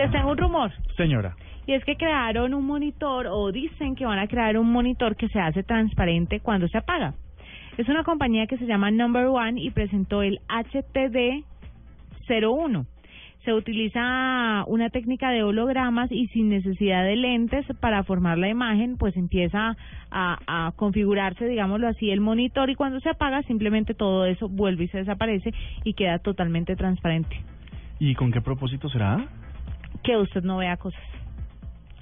Les tengo un rumor. Señora. Y es que crearon un monitor o dicen que van a crear un monitor que se hace transparente cuando se apaga. Es una compañía que se llama Number One y presentó el HTD 01. Se utiliza una técnica de hologramas y sin necesidad de lentes para formar la imagen, pues empieza a, a configurarse, digámoslo así, el monitor y cuando se apaga simplemente todo eso vuelve y se desaparece y queda totalmente transparente. ¿Y con qué propósito será? Que usted no vea cosas.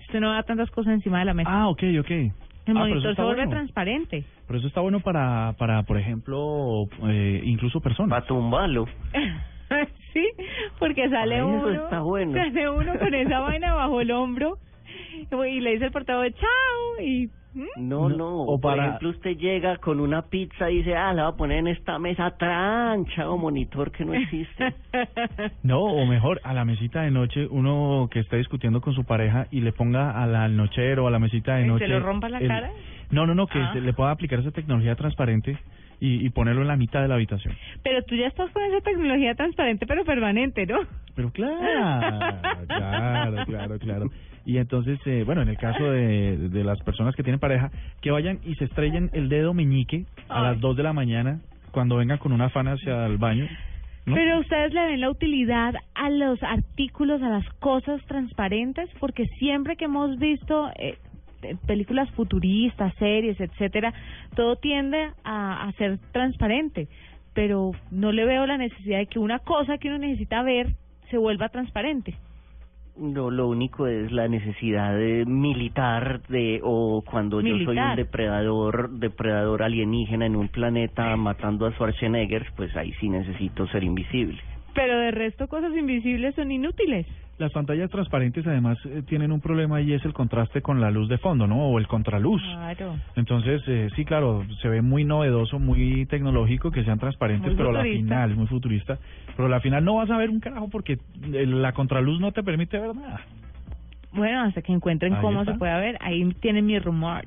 Usted no vea tantas cosas encima de la mesa. Ah, ok, ok. El Ah, pero eso monitor se vuelve bueno. transparente. Pero eso está bueno para, para por ejemplo, eh, incluso personas. Para tumbarlo. sí, porque sale Ay, eso uno, está bueno. sale uno con esa vaina bajo el hombro y le dice el portavoz chao y. No, No, no. o Por para- ejemplo, usted llega con una pizza y dice, ah, la va a poner en esta mesa trancha o monitor que no existe. No, o mejor, a la mesita de noche, uno que está discutiendo con su pareja y le ponga a la- al nochero o a la mesita de ¿Y se noche. lo rompa la cara? No, no, no, que Ah. se le pueda aplicar esa tecnología transparente y, y ponerlo en la mitad de la habitación. Pero tú ya estás con esa tecnología transparente pero permanente, ¿no? Pero claro, claro, claro, claro. Y entonces, eh, bueno, en el caso de, de las personas que tienen pareja, que vayan y se estrellen el dedo meñique a Ay. las 2 de la mañana cuando vengan con una afán hacia el baño. ¿no? Pero ustedes le ven la utilidad a los artículos, a las cosas transparentes, porque siempre que hemos visto eh, películas futuristas, series, etcétera, todo tiende a, a ser transparente, pero no le veo la necesidad de que una cosa que uno necesita ver se vuelva transparente. No, lo único es la necesidad de militar de o cuando yo soy un depredador, depredador alienígena en un planeta matando a Schwarzenegger, pues ahí sí necesito ser invisible. Pero de resto cosas invisibles son inútiles. Las pantallas transparentes además eh, tienen un problema y es el contraste con la luz de fondo, ¿no? O el contraluz. Claro. Entonces, eh, sí, claro, se ve muy novedoso, muy tecnológico que sean transparentes, Muy pero la futurista. final, muy futurista, pero la final no vas a ver un carajo porque eh, la contraluz no te permite ver nada. Bueno, hasta que encuentren Ahí cómo está. se puede ver, ahí tienen mi rumor.